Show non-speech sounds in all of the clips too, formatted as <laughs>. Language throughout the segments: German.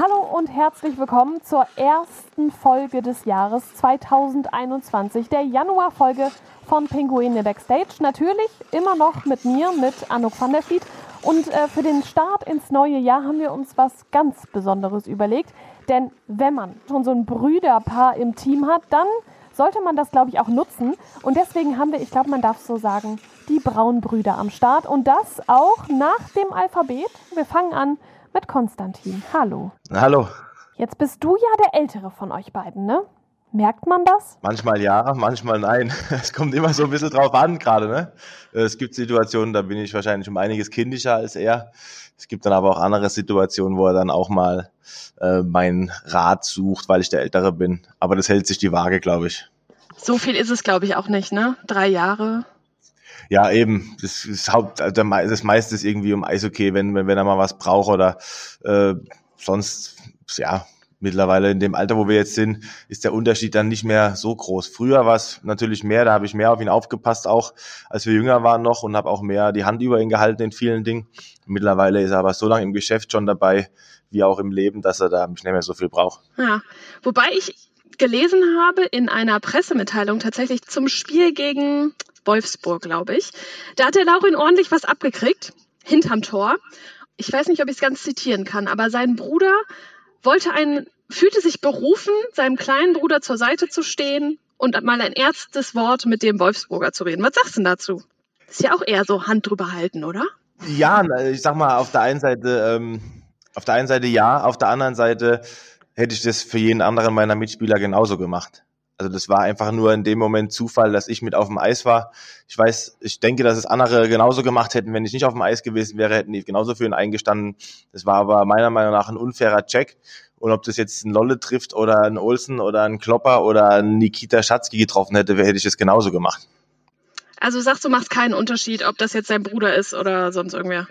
Hallo und herzlich willkommen zur ersten Folge des Jahres 2021, der Januarfolge von Pinguine Backstage. Natürlich immer noch mit mir, mit Anouk van der Vliet. Und äh, für den Start ins neue Jahr haben wir uns was ganz Besonderes überlegt. Denn wenn man schon so ein Brüderpaar im Team hat, dann sollte man das, glaube ich, auch nutzen. Und deswegen haben wir, ich glaube, man darf so sagen, die Braunbrüder am Start. Und das auch nach dem Alphabet. Wir fangen an mit Konstantin. Hallo. Hallo. Jetzt bist du ja der Ältere von euch beiden, ne? Merkt man das? Manchmal ja, manchmal nein. <laughs> Es kommt immer so ein bisschen drauf an gerade. Ne? Es gibt Situationen, da bin ich wahrscheinlich um einiges kindischer als er. Es gibt dann aber auch andere Situationen, wo er dann auch mal äh, meinen Rat sucht, weil ich der Ältere bin. Aber das hält sich die Waage, glaube ich. So viel ist es, glaube ich, auch nicht, ne? Drei Jahre. Ja, eben. Das, ist Haupt, also das meiste ist irgendwie um Eishockey, wenn, wenn, wenn er mal was braucht oder äh, sonst, ja, mittlerweile in dem Alter, wo wir jetzt sind, ist der Unterschied dann nicht mehr so groß. Früher war es natürlich mehr, da habe ich mehr auf ihn aufgepasst, auch als wir jünger waren noch und habe auch mehr die Hand über ihn gehalten in vielen Dingen. Mittlerweile ist er aber so lange im Geschäft schon dabei, wie auch im Leben, dass er da nicht mehr so viel braucht. Ja, wobei ich gelesen habe in einer Pressemitteilung tatsächlich zum Spiel gegen Wolfsburg, glaube ich. Da hat der Laurin ordentlich was abgekriegt, hinterm Tor. Ich weiß nicht, ob ich es ganz zitieren kann, aber sein Bruder wollte einen, fühlte sich berufen, seinem kleinen Bruder zur Seite zu stehen und mal ein erstes Wort mit dem Wolfsburger zu reden. Was sagst du denn dazu? Ist ja auch eher so Hand drüber halten, oder? Ja, ich sag mal, auf der einen Seite, ähm, auf der einen Seite ja, auf der anderen Seite hätte ich das für jeden anderen meiner Mitspieler genauso gemacht. Also das war einfach nur in dem Moment Zufall, dass ich mit auf dem Eis war. Ich weiß, ich denke, dass es andere genauso gemacht hätten, wenn ich nicht auf dem Eis gewesen wäre, hätten die genauso für ihn eingestanden. Das war aber meiner Meinung nach ein unfairer Check. Und ob das jetzt ein Lolle trifft oder ein Olsen oder ein Klopper oder ein Nikita Schatzki getroffen hätte, hätte ich es genauso gemacht. Also sagst du, machst keinen Unterschied, ob das jetzt sein Bruder ist oder sonst irgendwer?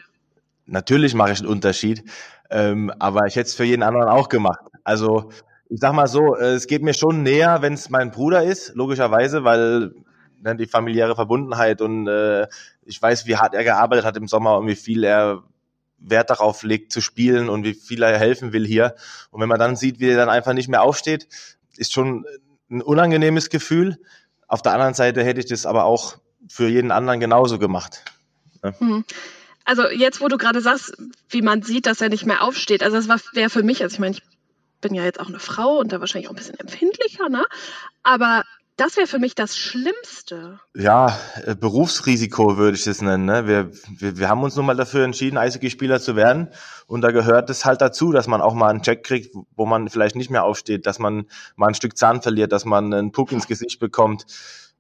Natürlich mache ich einen Unterschied, ähm, aber ich hätte es für jeden anderen auch gemacht. Also ich sag mal so, äh, es geht mir schon näher, wenn es mein Bruder ist, logischerweise, weil ne, die familiäre Verbundenheit und äh, ich weiß, wie hart er gearbeitet hat im Sommer und wie viel er Wert darauf legt zu spielen und wie viel er helfen will hier. Und wenn man dann sieht, wie er dann einfach nicht mehr aufsteht, ist schon ein unangenehmes Gefühl. Auf der anderen Seite hätte ich das aber auch für jeden anderen genauso gemacht. Ne? Hm. Also jetzt, wo du gerade sagst, wie man sieht, dass er nicht mehr aufsteht, also das wäre für mich, also ich meine, ich bin ja jetzt auch eine Frau und da wahrscheinlich auch ein bisschen empfindlicher, ne? Aber das wäre für mich das Schlimmste. Ja, äh, Berufsrisiko würde ich das nennen. Ne? Wir, wir, wir haben uns nun mal dafür entschieden, Eishockeyspieler zu werden. Und da gehört es halt dazu, dass man auch mal einen Check kriegt, wo man vielleicht nicht mehr aufsteht, dass man mal ein Stück Zahn verliert, dass man einen Puck ins Gesicht bekommt.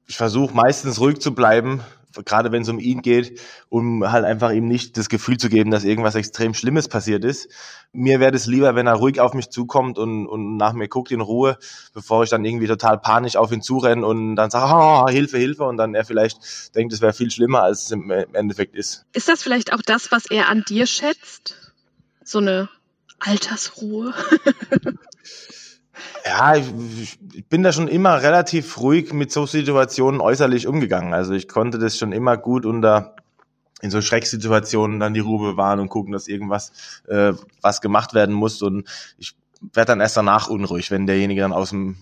Ich versuche meistens ruhig zu bleiben, gerade wenn es um ihn geht, um halt einfach ihm nicht das Gefühl zu geben, dass irgendwas extrem Schlimmes passiert ist. Mir wäre es lieber, wenn er ruhig auf mich zukommt und, und nach mir guckt in Ruhe, bevor ich dann irgendwie total panisch auf ihn zurenne und dann sage, oh, Hilfe, Hilfe, und dann er vielleicht denkt, es wäre viel schlimmer, als es im Endeffekt ist. Ist das vielleicht auch das, was er an dir schätzt? So eine Altersruhe? <laughs> Ja, ich, ich, bin da schon immer relativ ruhig mit so Situationen äußerlich umgegangen. Also ich konnte das schon immer gut unter in so Schrecksituationen dann die Ruhe bewahren und gucken, dass irgendwas äh, was gemacht werden muss. Und ich werde dann erst danach unruhig, wenn derjenige dann aus dem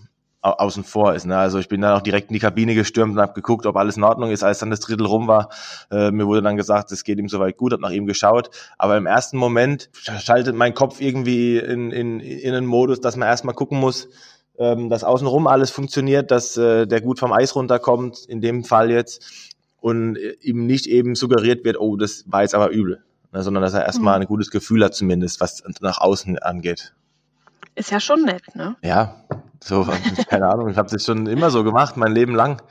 außen vor ist. Ne? Also ich bin dann auch direkt in die Kabine gestürmt und habe geguckt, ob alles in Ordnung ist. Als dann das Drittel rum war, äh, mir wurde dann gesagt, es geht ihm soweit gut, habe nach ihm geschaut. Aber im ersten Moment schaltet mein Kopf irgendwie in, in, in einen Modus, dass man erstmal gucken muss, ähm, dass außenrum alles funktioniert, dass äh, der gut vom Eis runterkommt, in dem Fall jetzt, und äh, ihm nicht eben suggeriert wird, oh, das war jetzt aber übel. Ne? Sondern dass er erstmal mhm. ein gutes Gefühl hat zumindest, was nach außen angeht. Ist ja schon nett, ne? Ja, so, <laughs> keine Ahnung, ich habe das schon immer so gemacht, mein Leben lang.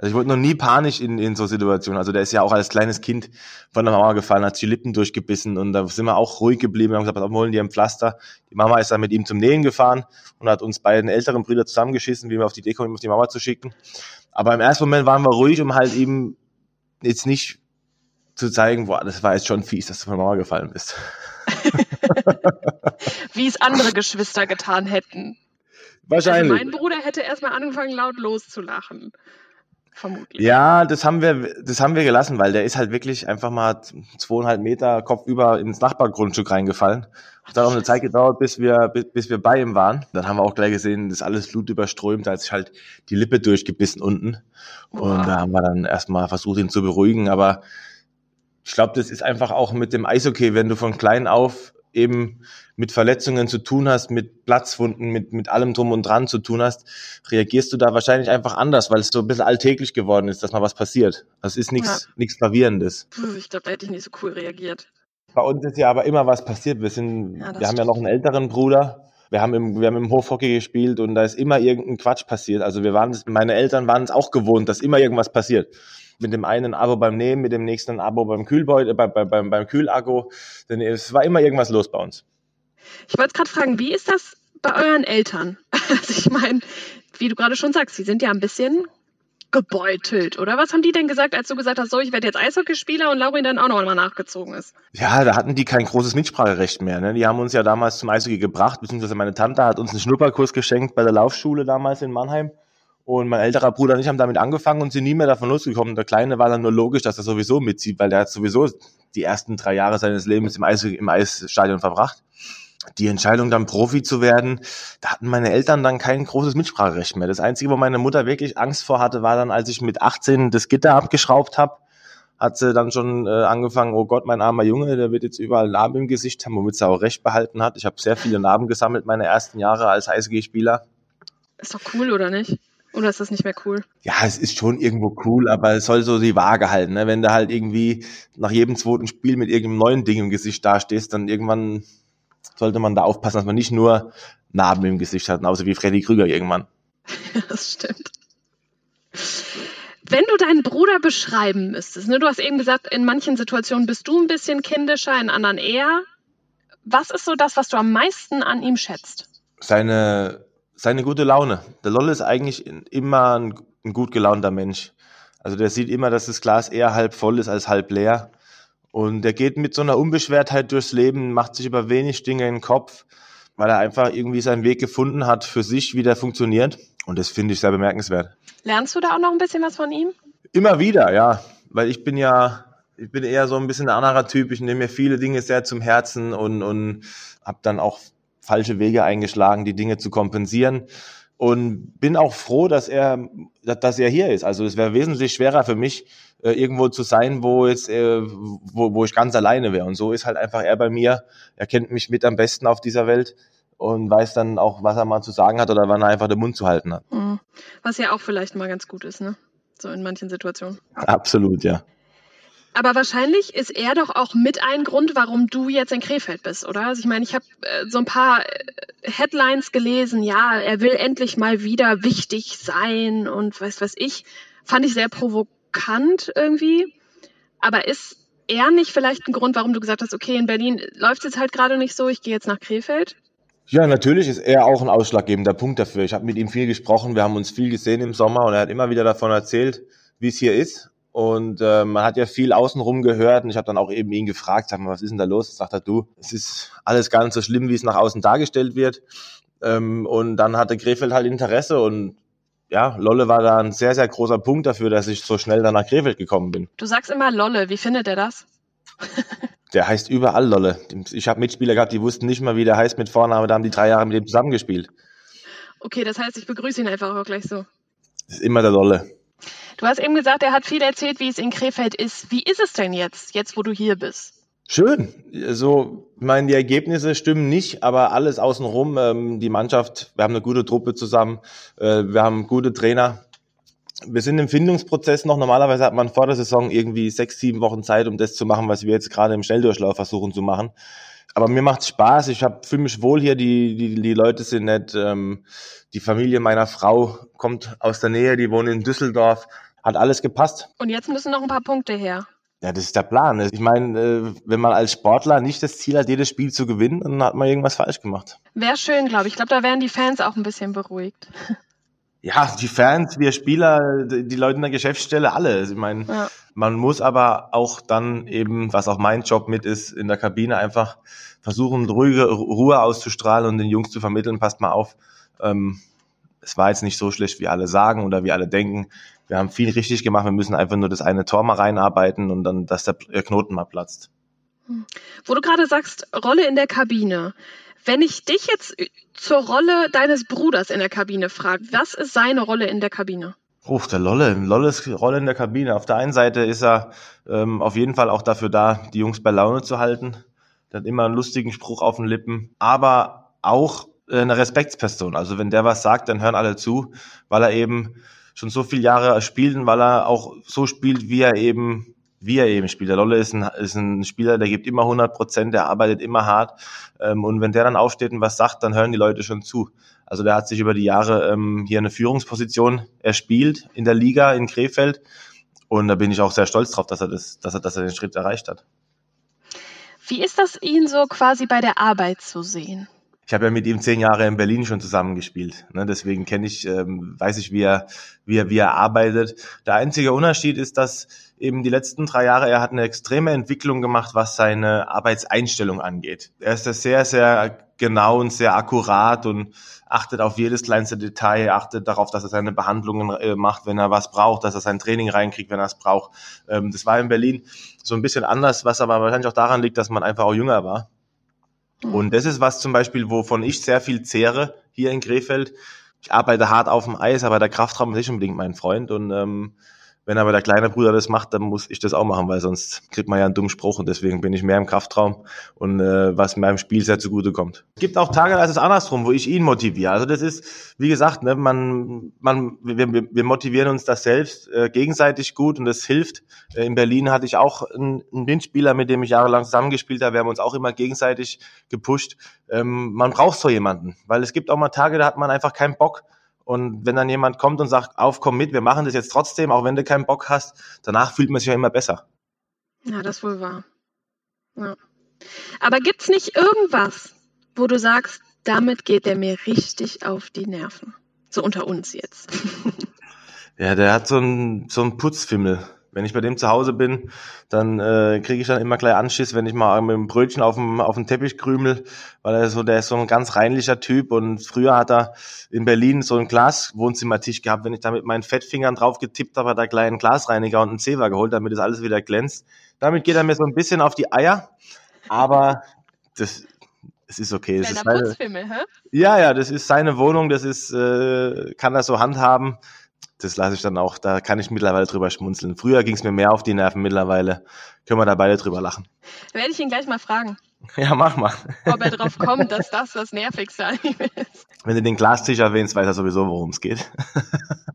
Also ich wurde noch nie panisch in, in so Situationen. Also der ist ja auch als kleines Kind von der Mama gefallen, hat die Lippen durchgebissen und da sind wir auch ruhig geblieben. Wir haben gesagt, holen die ein Pflaster. Die Mama ist dann mit ihm zum Nähen gefahren und hat uns beiden älteren Brüder zusammengeschissen, wie wir auf die Idee kommen, auf die Mama zu schicken. Aber im ersten Moment waren wir ruhig, um halt eben jetzt nicht zu zeigen, boah, das war jetzt schon fies, dass du von der Mama gefallen bist. <laughs> Wie es andere Geschwister getan hätten. Wahrscheinlich. Also mein Bruder hätte erstmal angefangen, laut loszulachen. vermutlich. Ja, das haben wir, das haben wir gelassen, weil der ist halt wirklich einfach mal zweieinhalb Meter kopfüber ins Nachbargrundstück reingefallen. Es hat auch eine Zeit gedauert, bis wir, bis, bis wir bei ihm waren. Dann haben wir auch gleich gesehen, das ist alles Blut überströmt, da hat sich halt die Lippe durchgebissen unten. Und Boah. da haben wir dann erstmal versucht, ihn zu beruhigen. Aber ich glaube, das ist einfach auch mit dem Eishockey, wenn du von klein auf eben mit Verletzungen zu tun hast, mit Platzwunden, mit, mit allem drum und dran zu tun hast, reagierst du da wahrscheinlich einfach anders, weil es so ein bisschen alltäglich geworden ist, dass mal was passiert. Das ist nichts nichts Gravierendes. Puh, ich glaube, da hätte ich nicht so cool reagiert. Bei uns ist ja aber immer was passiert. Wir sind, Ja, wir haben ja noch einen älteren Bruder. Wir haben im, wir haben im Hofhockey gespielt und da ist immer irgendein Quatsch passiert. Also wir waren, meine Eltern waren es auch gewohnt, dass immer irgendwas passiert. Mit dem einen ein Abo beim Nehmen, mit dem nächsten Abo beim Kühlbeutel, äh, bei, bei, beim, beim Kühlakku. Denn es war immer irgendwas los bei uns. Ich wollte gerade fragen, wie ist das bei euren Eltern? <laughs> Also ich meine, wie du gerade schon sagst, sie sind ja ein bisschen gebeutelt, oder? Was haben die denn gesagt, als du gesagt hast, so, ich werde jetzt Eishockeyspieler und Laurin dann auch noch mal nachgezogen ist? Ja, da hatten die kein großes Mitspracherecht mehr. Ne? Die haben uns ja damals zum Eishockey gebracht, beziehungsweise meine Tante hat uns einen Schnupperkurs geschenkt bei der Laufschule damals in Mannheim. Und mein älterer Bruder und ich haben damit angefangen und sind nie mehr davon losgekommen. Der Kleine war dann nur logisch, dass er sowieso mitzieht, weil der hat sowieso die ersten drei Jahre seines Lebens im, Eis, im Eisstadion verbracht. Die Entscheidung, dann Profi zu werden, da hatten meine Eltern dann kein großes Mitspracherecht mehr. Das Einzige, wo meine Mutter wirklich Angst vor hatte, war dann, als ich mit 18 das Gitter abgeschraubt habe, hat sie dann schon äh, angefangen, oh Gott, mein armer Junge, der wird jetzt überall Narben im Gesicht haben, womit sie auch recht behalten hat. Ich habe sehr viele Narben gesammelt, meine ersten Jahre als Eishockeyspieler. Ist doch cool, oder nicht? Oder ist das nicht mehr cool? Ja, es ist schon irgendwo cool, aber es soll so die Waage halten. Ne? Wenn du halt irgendwie nach jedem zweiten Spiel mit irgendeinem neuen Ding im Gesicht dastehst, dann irgendwann sollte man da aufpassen, dass man nicht nur Narben im Gesicht hat, außer wie Freddy Krüger irgendwann. <laughs> das stimmt. Wenn du deinen Bruder beschreiben müsstest, ne, du hast eben gesagt, in manchen Situationen bist du ein bisschen kindischer, in anderen eher. Was ist so das, was du am meisten an ihm schätzt? Seine, seine gute Laune. Der Lolle ist eigentlich immer ein, ein gut gelaunter Mensch. Also der sieht immer, dass das Glas eher halb voll ist als halb leer. Und der geht mit so einer Unbeschwertheit durchs Leben, macht sich über wenig Dinge in den Kopf, weil er einfach irgendwie seinen Weg gefunden hat für sich, wie der funktioniert. Und das finde ich sehr bemerkenswert. Lernst du da auch noch ein bisschen was von ihm? Immer wieder, ja. Weil ich bin ja, ich bin eher so ein bisschen ein anderer Typ. Ich nehme mir viele Dinge sehr zum Herzen und, und habe dann auch falsche Wege eingeschlagen, die Dinge zu kompensieren. Und bin auch froh, dass er, dass er hier ist. Also es wäre wesentlich schwerer für mich, äh, irgendwo zu sein, wo jetzt, äh, wo, wo ich ganz alleine wäre. Und so ist halt einfach er bei mir. Er kennt mich mit am besten auf dieser Welt und weiß dann auch, was er mal zu sagen hat oder wann er einfach den Mund zu halten hat. Mhm. Was ja auch vielleicht mal ganz gut ist, ne? So in manchen Situationen. Absolut, ja. Aber wahrscheinlich ist er doch auch mit ein Grund, warum du jetzt in Krefeld bist, oder? Also ich meine, ich habe äh, so ein paar äh, Headlines gelesen, ja, er will endlich mal wieder wichtig sein und weiß was ich. Fand ich sehr provokant irgendwie. Aber ist er nicht vielleicht ein Grund, warum du gesagt hast, okay, in Berlin läuft es jetzt halt gerade nicht so, ich gehe jetzt nach Krefeld? Ja, natürlich ist er auch ein ausschlaggebender Punkt dafür. Ich habe mit ihm viel gesprochen, wir haben uns viel gesehen im Sommer und er hat immer wieder davon erzählt, wie es hier ist. Und äh, man hat ja viel außenrum gehört und ich habe dann auch eben ihn gefragt, sag mal, was ist denn da los? Sagt er, du, es ist alles gar nicht so schlimm, wie es nach außen dargestellt wird. Ähm, und dann hatte Krefeld halt Interesse und ja, Lolle war da ein sehr, sehr großer Punkt dafür, dass ich so schnell dann nach Krefeld gekommen bin. Du sagst immer Lolle, wie findet er das? <laughs> Der heißt überall Lolle. Ich habe Mitspieler gehabt, die wussten nicht mal, wie der heißt mit Vorname, da haben die drei Jahre mit ihm zusammengespielt. Okay, das heißt, ich begrüße ihn einfach auch gleich so. Das ist immer der Lolle. Du hast eben gesagt, er hat viel erzählt, wie es in Krefeld ist. Wie ist es denn jetzt, jetzt wo du hier bist? Schön. So, ich meine, die Ergebnisse stimmen nicht, aber alles außenrum, ähm, die Mannschaft, wir haben eine gute Truppe zusammen, äh, wir haben gute Trainer. Wir sind im Findungsprozess noch. Normalerweise hat man vor der Saison irgendwie sechs, sieben Wochen Zeit, um das zu machen, was wir jetzt gerade im Schnelldurchlauf versuchen zu machen. Aber mir macht's Spaß. Ich fühle mich wohl hier. Die, die, die Leute sind nett. Ähm, die Familie meiner Frau kommt aus der Nähe. Die wohnen in Düsseldorf. Hat alles gepasst. Und jetzt müssen noch ein paar Punkte her. Ja, das ist der Plan. Ich meine, äh, wenn man als Sportler nicht das Ziel hat, jedes Spiel zu gewinnen, dann hat man irgendwas falsch gemacht. Wäre schön, glaube ich. Ich glaube, da wären die Fans auch ein bisschen beruhigt. <laughs> Ja, die Fans, wir Spieler, die Leute in der Geschäftsstelle, alle. Ich meine, Ja. man muss aber auch dann eben, was auch mein Job mit ist, in der Kabine einfach versuchen, ruhige Ruhe auszustrahlen und den Jungs zu vermitteln, passt mal auf. Ähm, es war jetzt nicht so schlecht, wie alle sagen oder wie alle denken. Wir haben viel richtig gemacht. Wir müssen einfach nur das eine Tor mal reinarbeiten und dann, dass der Knoten mal platzt. Hm. Wo du gerade sagst, Rolle in der Kabine. Wenn ich dich jetzt zur Rolle deines Bruders in der Kabine frage, was ist seine Rolle in der Kabine? Oh, der Lolle. Lolles Rolle in der Kabine. Auf der einen Seite ist er ähm, auf jeden Fall auch dafür da, die Jungs bei Laune zu halten. Der hat immer einen lustigen Spruch auf den Lippen. Aber auch äh, eine Respektsperson. Also wenn der was sagt, dann hören alle zu, weil er eben schon so viele Jahre spielt und weil er auch so spielt, wie er eben wie er eben spielt. Der Lolle ist ein, ist ein Spieler, der gibt immer 100 Prozent, der arbeitet immer hart. Ähm, und wenn der dann aufsteht und was sagt, dann hören die Leute schon zu. Also der hat sich über die Jahre ähm, hier eine Führungsposition erspielt in der Liga in Krefeld. Und da bin ich auch sehr stolz drauf, dass er, das, dass er, dass er den Schritt erreicht hat. Wie ist das, ihn so quasi bei der Arbeit zu sehen? Ich habe ja mit ihm zehn Jahre in Berlin schon zusammengespielt. Ne? Deswegen kenne ich, ähm, weiß ich, wie er, wie er, wie er arbeitet. Der einzige Unterschied ist, dass eben die letzten drei Jahre er hat eine extreme Entwicklung gemacht, was seine Arbeitseinstellung angeht. Er ist da sehr, sehr genau und sehr akkurat und achtet auf jedes kleinste Detail, achtet darauf, dass er seine Behandlungen äh, macht, wenn er was braucht, dass er sein Training reinkriegt, wenn er es braucht. Ähm, das war in Berlin so ein bisschen anders, was aber wahrscheinlich auch daran liegt, dass man einfach auch jünger war. Und das ist was zum Beispiel, wovon ich sehr viel zehre hier in Krefeld. Ich arbeite hart auf dem Eis, aber der Kraftraum ist nicht unbedingt mein Freund. Und ähm, wenn aber der kleine Bruder das macht, dann muss ich das auch machen, weil sonst kriegt man ja einen dummen Spruch und deswegen bin ich mehr im Kraftraum und äh, was meinem Spiel sehr zugute kommt. Es gibt auch Tage, da ist es andersrum, wo ich ihn motiviere. Also das ist, wie gesagt, ne, man, man, wir, wir motivieren uns das selbst äh, gegenseitig gut und das hilft. Äh, in Berlin hatte ich auch einen, einen Windspieler, mit dem ich jahrelang zusammengespielt habe. Wir haben uns auch immer gegenseitig gepusht. Ähm, man braucht so jemanden, weil es gibt auch mal Tage, da hat man einfach keinen Bock und wenn dann jemand kommt und sagt, auf, komm mit, wir machen das jetzt trotzdem, auch wenn du keinen Bock hast, danach fühlt man sich ja immer besser. Ja, das wohl wahr. Ja. Aber gibt's nicht irgendwas, wo du sagst, damit geht der mir richtig auf die Nerven? So unter uns jetzt. <laughs> ja, der hat so einen so einen Putzfimmel. Wenn ich bei dem zu Hause bin, dann äh, kriege ich dann immer gleich Anschiss, wenn ich mal mit dem Brötchen auf dem, auf dem Teppich krümel, weil er so, der ist so ein ganz reinlicher Typ und früher hat er in Berlin so einen Glas-Wohnzimmertisch gehabt. Wenn ich da mit meinen Fettfingern drauf getippt habe, hat er gleich einen Glasreiniger und einen Zewa geholt, damit das alles wieder glänzt. Damit geht er mir so ein bisschen auf die Eier, aber das, es ist okay. Das ist seine? Ja, ja, das ist seine Wohnung, das ist, äh, kann er so handhaben das lasse ich dann auch, da kann ich mittlerweile drüber schmunzeln. Früher ging es mir mehr auf die Nerven, mittlerweile können wir da beide drüber lachen. Werde ich ihn gleich mal fragen. <laughs> Ja, mach mal. Ob er drauf kommt, dass das das Nervigste an ihm ist. Wenn du den Glastisch erwähnst, weiß er sowieso, worum es geht.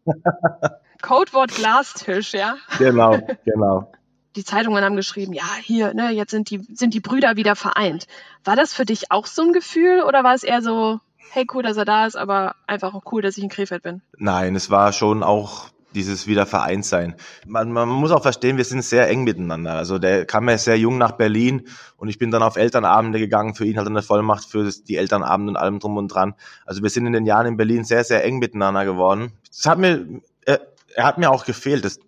<laughs> Codewort Glastisch, ja? Genau, genau. Die Zeitungen haben geschrieben, ja, hier, ne, jetzt sind die, sind die Brüder wieder vereint. War das für dich auch so ein Gefühl oder war es eher so, hey, cool, dass er da ist, aber einfach auch cool, dass ich in Krefeld bin. Nein, es war schon auch dieses wieder vereint sein. Man, man muss auch verstehen, wir sind sehr eng miteinander. Also der kam ja sehr jung nach Berlin und ich bin dann auf Elternabende gegangen, für ihn halt eine Vollmacht für die Elternabende und allem drum und dran. Also wir sind in den Jahren in Berlin sehr, sehr eng miteinander geworden. Es hat mir, er, er hat mir auch gefehlt. Das,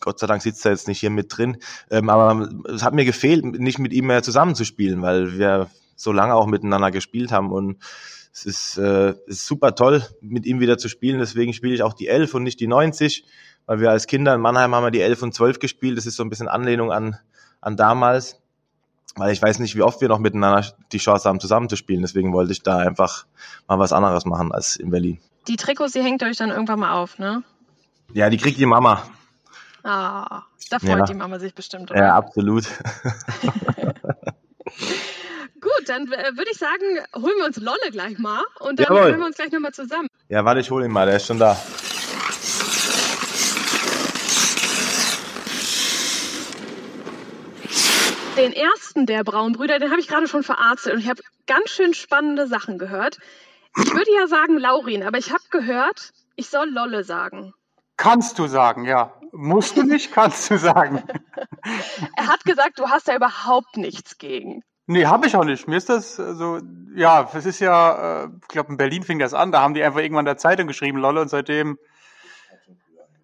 Gott sei Dank sitzt er jetzt nicht hier mit drin. Ähm, aber es hat mir gefehlt, nicht mit ihm mehr zusammenzuspielen, weil wir so lange auch miteinander gespielt haben und es ist, äh, ist super toll, mit ihm wieder zu spielen. Deswegen spiele ich auch die 11 und nicht die 90, weil wir als Kinder in Mannheim haben wir die 11 und 12 gespielt. Das ist so ein bisschen Anlehnung an, an damals, weil ich weiß nicht, wie oft wir noch miteinander die Chance haben, zusammenzuspielen. Deswegen wollte ich da einfach mal was anderes machen als in Berlin. Die Trikots, die hängt euch dann irgendwann mal auf, ne? Ja, die kriegt die Mama. Ah, da freut ja. die Mama sich bestimmt. Oder? Ja, absolut. <laughs> Gut, dann äh, würde ich sagen, holen wir uns Lolle gleich mal und dann Jawohl. hören wir uns gleich nochmal zusammen. Ja, warte, ich hole ihn mal, der ist schon da. Den ersten der Braunbrüder, den habe ich gerade schon verarztet und ich habe ganz schön spannende Sachen gehört. Ich würde ja sagen Laurin, aber ich habe gehört, ich soll Lolle sagen. Kannst du sagen, ja. Musst du nicht, kannst du sagen. <laughs> er hat gesagt, du hast da überhaupt nichts gegen. Nee, habe ich auch nicht. Mir ist das so, ja, es ist ja, äh, ich glaube, in Berlin fing das an, da haben die einfach irgendwann in der Zeitung geschrieben, Lolle, und seitdem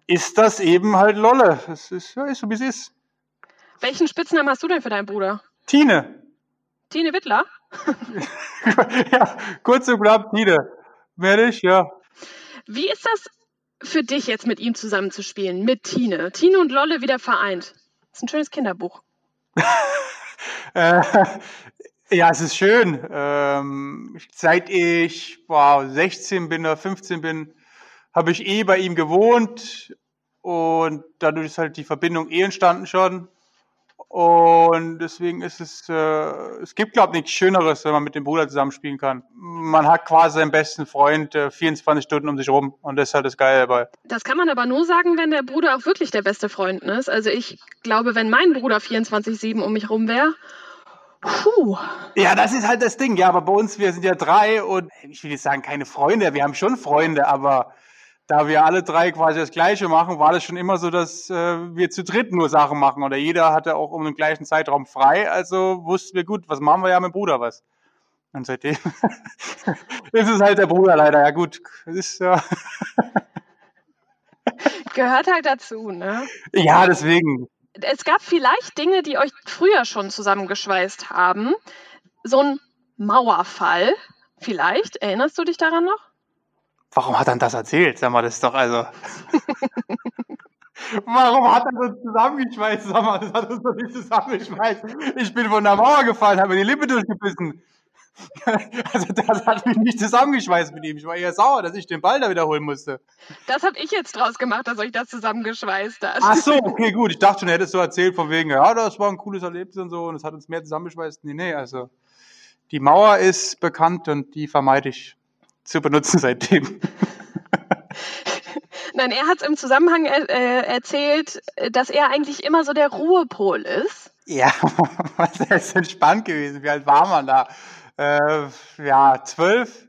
ist das eben halt Lolle. Es ist, ja, ist so, wie es ist. Welchen Spitznamen hast du denn für deinen Bruder? Tine. Tine Wittler? <laughs> ja, kurz und knapp, Tine. Mehr nicht, ja. Wie ist das für dich jetzt mit ihm zusammenzuspielen, mit Tine? Tine und Lolle wieder vereint. Das ist ein schönes Kinderbuch. <laughs> <laughs> äh, ja, es ist schön. Ähm, seit ich wow, 16 bin oder 15 bin, habe ich eh bei ihm gewohnt und dadurch ist halt die Verbindung eh entstanden schon. Und deswegen ist es, äh, es gibt, glaube ich, nichts Schöneres, wenn man mit dem Bruder zusammenspielen kann. Man hat quasi seinen besten Freund äh, 24 Stunden um sich rum und das ist halt das Geile dabei. Das kann man aber nur sagen, wenn der Bruder auch wirklich der beste Freund ist. Also ich glaube, wenn mein Bruder 24-7 um mich rum wäre, Puh. Ja, das ist halt das Ding. Ja, aber bei uns, wir sind ja drei und ich will jetzt sagen, keine Freunde. Wir haben schon Freunde, aber da wir alle drei quasi das Gleiche machen, war das schon immer so, dass äh, wir zu dritt nur Sachen machen oder jeder hatte auch um den gleichen Zeitraum frei. Also wussten wir gut, was machen wir ja mit Bruder was. Und seitdem <laughs> ist es halt der Bruder leider. Ja gut, ist ja. <laughs> Gehört halt dazu, ne? Ja, deswegen. Es gab vielleicht Dinge, die euch früher schon zusammengeschweißt haben. So ein Mauerfall, vielleicht. Erinnerst du dich daran noch? Warum hat er das erzählt? Sag mal, das ist doch also. <laughs> Warum hat er uns zusammengeschweißt? Sag mal, das hat uns doch nicht zusammengeschweißt. Ich bin von der Mauer gefallen, habe mir die Lippe durchgebissen. <laughs> Also das hat mich nicht zusammengeschweißt mit ihm. Ich war eher sauer, dass ich den Ball da wiederholen musste. Das habe ich jetzt draus gemacht, dass euch das zusammengeschweißt hat. Ach so, okay, gut. Ich dachte schon, hättest du erzählt von wegen, ja, das war ein cooles Erlebnis und so und es hat uns mehr zusammengeschweißt. Nee, nee, also die Mauer ist bekannt und die vermeide ich zu benutzen seitdem. <laughs> Nein, er hat es im Zusammenhang äh, erzählt, dass er eigentlich immer so der Ruhepol ist. Ja, <laughs> das ist entspannt gewesen. Wie alt war man da? Äh, ja, zwölf,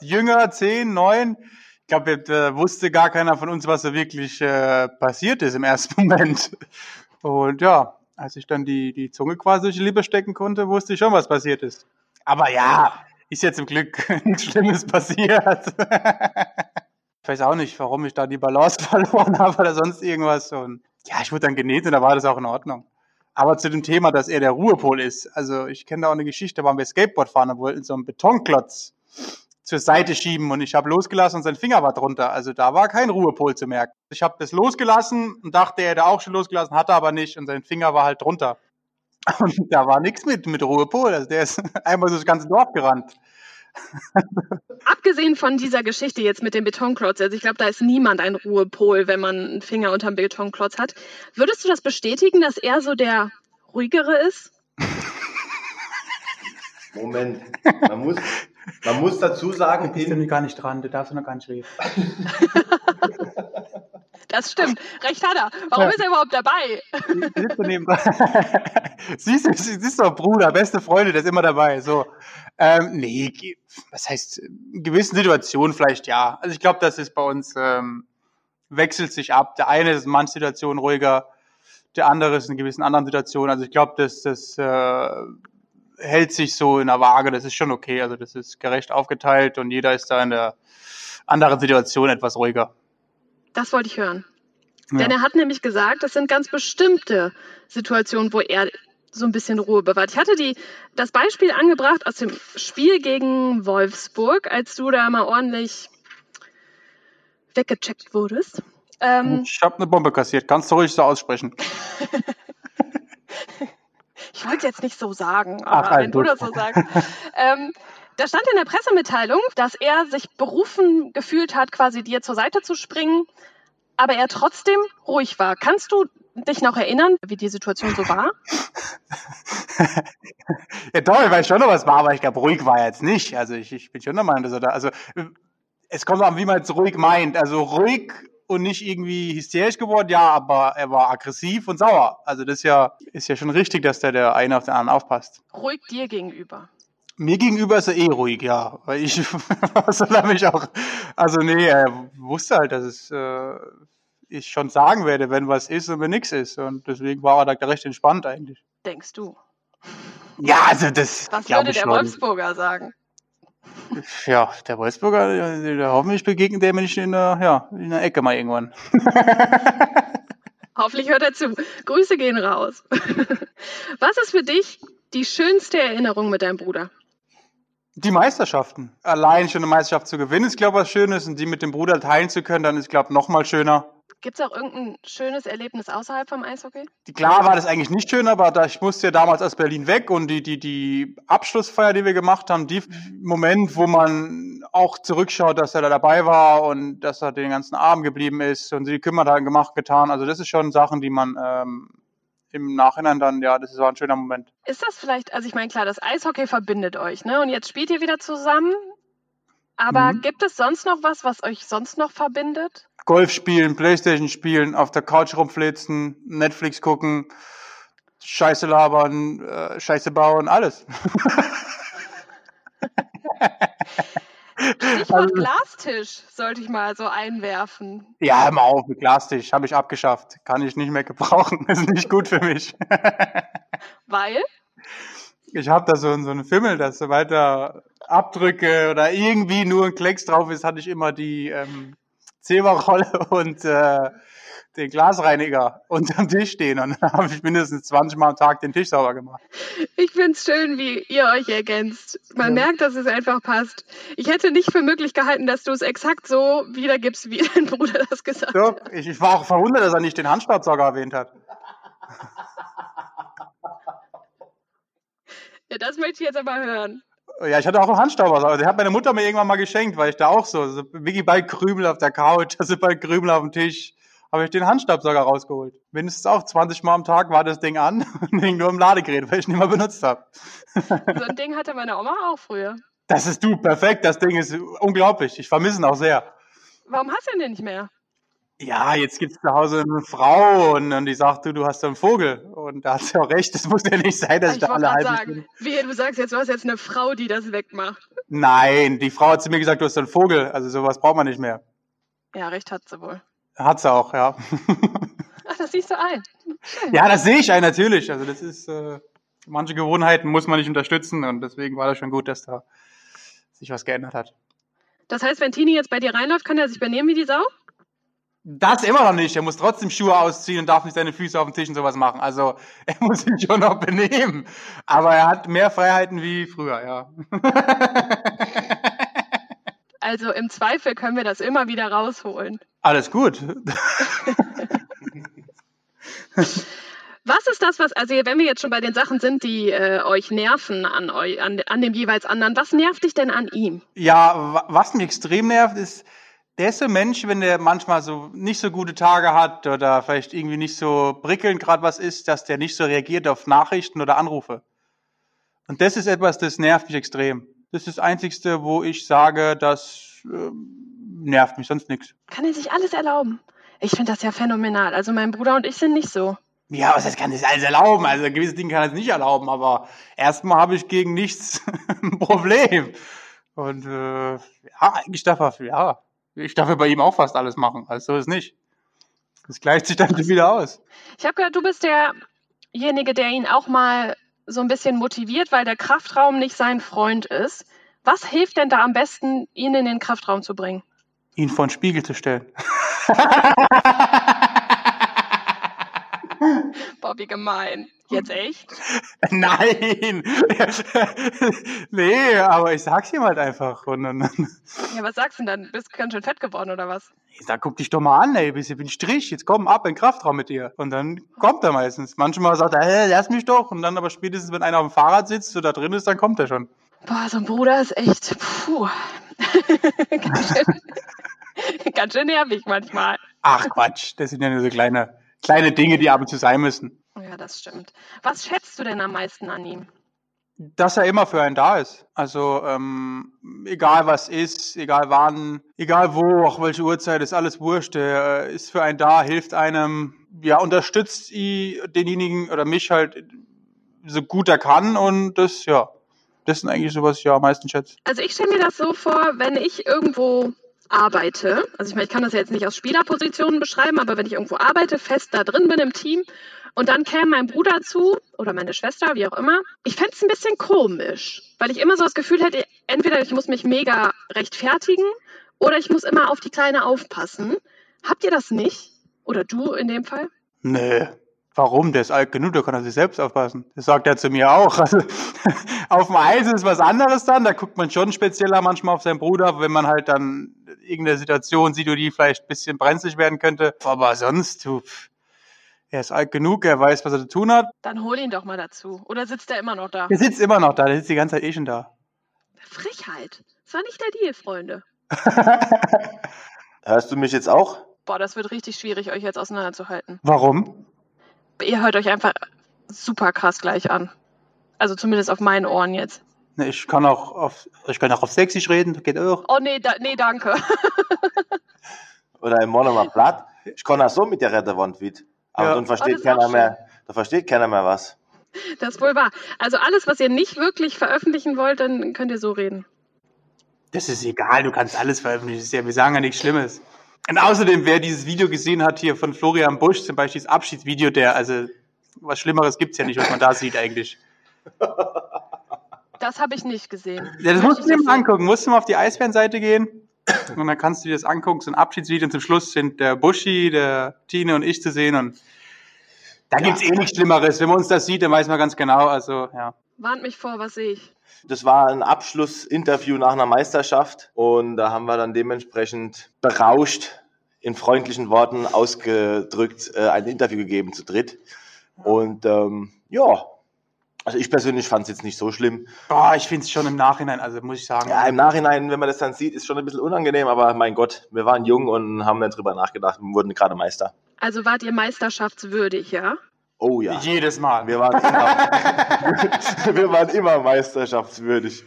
jünger, zehn, neun. Ich glaube, da wusste gar keiner von uns, was da wirklich äh, passiert ist im ersten <laughs> Moment. Und ja, als ich dann die, die Zunge quasi durch die Lippe stecken konnte, wusste ich schon, was passiert ist. Aber ja, ist ja zum Glück <laughs> nichts Schlimmes passiert. ich weiß auch nicht, warum ich da die Balance <laughs> verloren habe oder sonst irgendwas. Und ja, ich wurde dann genäht und da war das auch in Ordnung. Aber zu dem Thema, dass er der Ruhepol ist. Also ich kenne da auch eine Geschichte, da waren wir Skateboard fahren und wollten so einen Betonklotz zur Seite schieben und ich habe losgelassen und sein Finger war drunter. Also da war kein Ruhepol zu merken. Ich habe das losgelassen und dachte, er hätte auch schon losgelassen, hatte aber nicht und sein Finger war halt drunter. Und da war nichts mit, mit Ruhepol. Also der ist <laughs> einmal so das ganze Dorf gerannt. Abgesehen von dieser Geschichte jetzt mit dem Betonklotz, also ich glaube, da ist niemand ein Ruhepol, wenn man einen Finger unterm Betonklotz hat. Würdest du das bestätigen, dass er so der ruhigere ist? Moment, man muss, man muss dazu sagen, du bist ja gar nicht dran, du darfst noch gar nicht reden. <laughs> Das stimmt. Recht hat er. Warum ja. ist er überhaupt dabei? <laughs> siehst du, siehst du, Bruder, beste Freunde, der ist immer dabei. So. Ähm, nee, was heißt, in gewissen Situationen vielleicht ja. Also ich glaube, das ist bei uns, ähm, wechselt sich ab. Der eine ist in manchen Situationen ruhiger, der andere ist in gewissen anderen Situationen. Also ich glaube, dass das äh, hält sich so in der Waage, das ist schon okay. Also das ist gerecht aufgeteilt und jeder ist da in der anderen Situation etwas ruhiger. Das wollte ich hören. Ja. Denn er hat nämlich gesagt, das sind ganz bestimmte Situationen, wo er so ein bisschen Ruhe bewahrt. Ich hatte die, das Beispiel angebracht aus dem Spiel gegen Wolfsburg, als du da mal ordentlich weggecheckt wurdest. Ähm, ich habe eine Bombe kassiert. Kannst du ruhig so aussprechen. <laughs> ich wollte es jetzt nicht so sagen, aber Ach, wenn du das so sagst. <laughs> ähm, da stand in der Pressemitteilung, dass er sich berufen gefühlt hat, quasi dir zur Seite zu springen, aber er trotzdem ruhig war. Kannst du dich noch erinnern, wie die Situation so war? <laughs> ja, doch, ich weiß schon noch, was war, aber ich glaube, ruhig war er jetzt nicht. Also ich, ich bin schon der Meinung, dass er da, also es kommt an, wie man es ruhig meint. Also ruhig und nicht irgendwie hysterisch geworden, ja, aber er war aggressiv und sauer. Also das ist ja, ist ja schon richtig, dass der, der eine auf den anderen aufpasst. Ruhig dir gegenüber. Mir gegenüber ist er eh ruhig, ja. Weil ich <laughs> er mich auch. Also nee, er wusste halt, dass es äh, ich schon sagen werde, wenn was ist und wenn nichts ist. Und deswegen war er da recht entspannt eigentlich. Denkst du? Ja, also das. Was würde der schon. Wolfsburger sagen? Ja, der Wolfsburger, der, hoffentlich begegnet der Mensch in der, ja, in der Ecke mal irgendwann. <laughs> Hoffentlich hört er zu. Grüße gehen raus. <laughs> Was ist für dich die schönste Erinnerung mit deinem Bruder? Die Meisterschaften. Allein schon eine Meisterschaft zu gewinnen, ist, glaube ich, was Schönes. Und die mit dem Bruder teilen zu können, dann ist, glaube ich, noch mal schöner. Gibt es auch irgendein schönes Erlebnis außerhalb vom Eishockey? Klar war das eigentlich nicht schön, aber da, ich musste ja damals aus Berlin weg und die, die, die Abschlussfeier, die wir gemacht haben, die Moment, wo man auch zurückschaut, dass er da dabei war und dass er den ganzen Abend geblieben ist und sie kümmert hat gemacht, getan. Also das ist schon Sachen, die man ähm, im Nachhinein dann, ja, das war ein schöner Moment. Ist das vielleicht, also ich meine, klar, das Eishockey verbindet euch, ne? Und jetzt spielt ihr wieder zusammen. Aber Mhm. gibt es sonst noch was, was euch sonst noch verbindet? Golf spielen, Playstation spielen, auf der Couch rumflitzen, Netflix gucken, Scheiße labern, äh, Scheiße bauen, alles. <laughs> Stichwort Glastisch sollte ich mal so einwerfen. Ja, hör mal auf mit Glastisch, habe ich abgeschafft. Kann ich nicht mehr gebrauchen, <laughs> ist nicht gut für mich. Weil? Ich habe da so, so einen Fimmel, dass sobald da Abdrücke oder irgendwie nur ein Klecks drauf ist, hatte ich immer die ähm, Zeberrolle <laughs> und äh, den Glasreiniger unterm Tisch stehen. Und dann <laughs> habe ich mindestens 20 Mal am Tag den Tisch sauber gemacht. Ich find's schön, wie ihr euch ergänzt. Man Ja. merkt, dass es einfach passt. Ich hätte nicht für möglich gehalten, dass du es exakt so wiedergibst, wie <laughs> dein Bruder das gesagt So, hat. ich, ich war auch verwundert, dass er nicht den Handstaubsauger erwähnt hat. <laughs> Ja, das möchte ich jetzt aber hören. Ja, ich hatte auch einen Handstaubsauger. Den hat meine Mutter mir irgendwann mal geschenkt, weil ich da auch so, so Vicky bei Krümel auf der Couch, also bei Krümel auf dem Tisch, habe ich den Handstaubsauger rausgeholt. Mindestens auch 20 Mal am Tag war das Ding an <laughs> und hing nur im Ladegerät, weil ich nicht mehr benutzt habe. <laughs> So ein Ding hatte meine Oma auch früher. Das ist du, perfekt. Das Ding ist unglaublich. Ich vermisse ihn auch sehr. Warum hast du ihn denn nicht mehr? Ja, jetzt gibt's zu Hause eine Frau und, und die sagt, du, du hast einen Vogel. Und da hat sie auch recht, das muss ja nicht sein, dass ich, ich da alle halbe sagen, wie du sagst jetzt, du hast jetzt eine Frau, die das wegmacht. Nein, die Frau hat zu mir gesagt, du hast so einen Vogel. Also sowas braucht man nicht mehr. Ja, recht hat sie wohl. Hat sie auch, ja. Ach, das siehst du ein. ja, das sehe ich ein, natürlich. Also das ist, äh, manche Gewohnheiten muss man nicht unterstützen und deswegen war das schon gut, dass da sich was geändert hat. Das heißt, wenn Tini jetzt bei dir reinläuft, kann er sich benehmen wie die Sau? Das immer noch nicht. Er muss trotzdem Schuhe ausziehen und darf nicht seine Füße auf dem Tisch und sowas machen. Also <laughs> er muss sich schon noch benehmen. Aber er hat mehr Freiheiten wie früher, ja. <laughs> Also im Zweifel können wir das immer wieder rausholen. Alles gut. Was ist das, was, also wenn wir jetzt schon bei den Sachen sind, die äh, euch nerven an, eu, an, an dem jeweils anderen, was nervt dich denn an ihm? Ja, wa- was mich extrem nervt, ist, der ist so ein Mensch, wenn der manchmal so nicht so gute Tage hat oder vielleicht irgendwie nicht so prickelnd gerade was ist, dass der nicht so reagiert auf Nachrichten oder Anrufe. Und das ist etwas, das nervt mich extrem. Das ist das Einzigste, wo ich sage, das ähm, nervt mich, sonst nichts. Kann er sich alles erlauben? Ich finde das ja phänomenal. Also mein Bruder und ich sind nicht so. Ja, was heißt, kann das alles erlauben? Also gewisse Dinge kann er es nicht erlauben, aber erstmal habe ich gegen nichts <laughs> ein Problem. Und äh, ja, eigentlich darf er, ja, ich darf ja bei ihm auch fast alles machen. Also so ist nicht. Das gleicht sich dann wieder aus. Ich habe gehört, du bist derjenige, der ihn auch mal so ein bisschen motiviert, weil der Kraftraum nicht sein Freund ist. Was hilft denn da am besten, ihn in den Kraftraum zu bringen? Ihn vor den Spiegel zu stellen. <laughs> <laughs> Bobby gemein. Jetzt echt? <laughs> Nein! <laughs> nee, aber ich sag's ihm halt einfach. Und dann, Ja, was sagst du denn dann? Bist du ganz schön fett geworden oder was? ich sag, guck dich doch mal an, ey, bist du ein Strich, jetzt komm ab in den Kraftraum mit dir. Und dann kommt er meistens. Manchmal sagt er, hey, lass mich doch. Und dann aber spätestens, wenn einer auf dem Fahrrad sitzt oder drin ist, dann kommt er schon. Boah, so ein Bruder ist echt, puh. ganz, schön, ganz schön nervig manchmal. Ach Quatsch, das sind ja nur so kleine, kleine Dinge, die ab und zu sein müssen. Ja, das stimmt. Was schätzt du denn am meisten an ihm? Dass er immer für einen da ist. Also ähm, egal was ist, egal wann, egal wo, auch welche Uhrzeit, ist alles wurscht. Er äh, ist für einen da, hilft einem, ja, unterstützt denjenigen oder mich halt so gut er kann und das, ja, das sind eigentlich so, was ich ja am meisten schätze. Also ich stelle mir das so vor, wenn ich irgendwo arbeite, also ich meine, ich kann das ja jetzt nicht aus Spielerpositionen beschreiben, aber wenn ich irgendwo arbeite, fest da drin bin im Team und dann käme mein Bruder zu oder meine Schwester, wie auch immer, ich fände es ein bisschen komisch, weil ich immer so das Gefühl hätte, entweder ich muss mich mega rechtfertigen oder ich muss immer auf die Kleine aufpassen. Habt ihr das nicht? Oder du in dem Fall? Nö, Warum? Der ist alt genug, der kann auf sich selbst aufpassen. Das sagt er zu mir auch. Also, <laughs> auf dem Eis ist was anderes dann, da guckt man schon spezieller manchmal auf seinen Bruder, wenn man halt dann irgendeine Situation sieht, wo die vielleicht ein bisschen brenzlig werden könnte. Aber sonst, du, er ist alt genug, er weiß, was er zu tun hat. Dann hol ihn doch mal dazu. Oder sitzt er immer noch da? Der sitzt immer noch da, der sitzt die ganze Zeit eh schon da. Frechheit. Das war nicht der Deal, Freunde. <laughs> Hörst du mich jetzt auch? Boah, das wird richtig schwierig, euch jetzt auseinanderzuhalten. Warum? Ihr hört euch einfach super krass gleich an. Also zumindest auf meinen Ohren jetzt. Ne, Ich kann auch auf, ich kann auch auf Sächsisch reden, das geht auch. Oh nee, da, nee, danke. <laughs> Oder im Monomer Platt? Ich kann das so mit der Retterwand wit. Aber Ja. dann Oh, versteht auch keiner mehr, da versteht keiner mehr was. Das ist wohl wahr. Also alles, was ihr nicht wirklich veröffentlichen wollt, dann könnt ihr so reden. Das ist egal, du kannst alles veröffentlichen. Das ist ja, wir sagen ja nichts Schlimmes. Und außerdem, wer dieses Video gesehen hat hier von Florian Busch, zum Beispiel das Abschiedsvideo, der, also was Schlimmeres gibt's ja nicht, was man da sieht eigentlich. Das habe ich nicht gesehen. Ja, das musst du dir mal angucken. Musst du mal auf die Eisbärenseite gehen und dann kannst du dir das angucken, so ein Abschiedsvideo und zum Schluss sind der Buschi, der Tine und ich zu sehen und da gibt's eh nichts Schlimmeres. Wenn man uns das sieht, dann weiß man ganz genau, also, ja. Warnt mich vor, was sehe ich? Das war ein Abschlussinterview nach einer Meisterschaft und da haben wir dann dementsprechend berauscht, in freundlichen Worten ausgedrückt, äh, ein Interview gegeben zu dritt. Und ähm, ja, also ich persönlich fand es jetzt nicht so schlimm. Boah, ich find's schon im Nachhinein, also muss ich sagen. Ja, im Nachhinein, wenn man das dann sieht, ist schon ein bisschen unangenehm, aber mein Gott, wir waren jung und haben dann drüber nachgedacht und wurden gerade Meister. Also wart ihr meisterschaftswürdig, ja? Oh ja. Jedes Mal. Wir waren immer, <laughs> wir waren immer meisterschaftswürdig.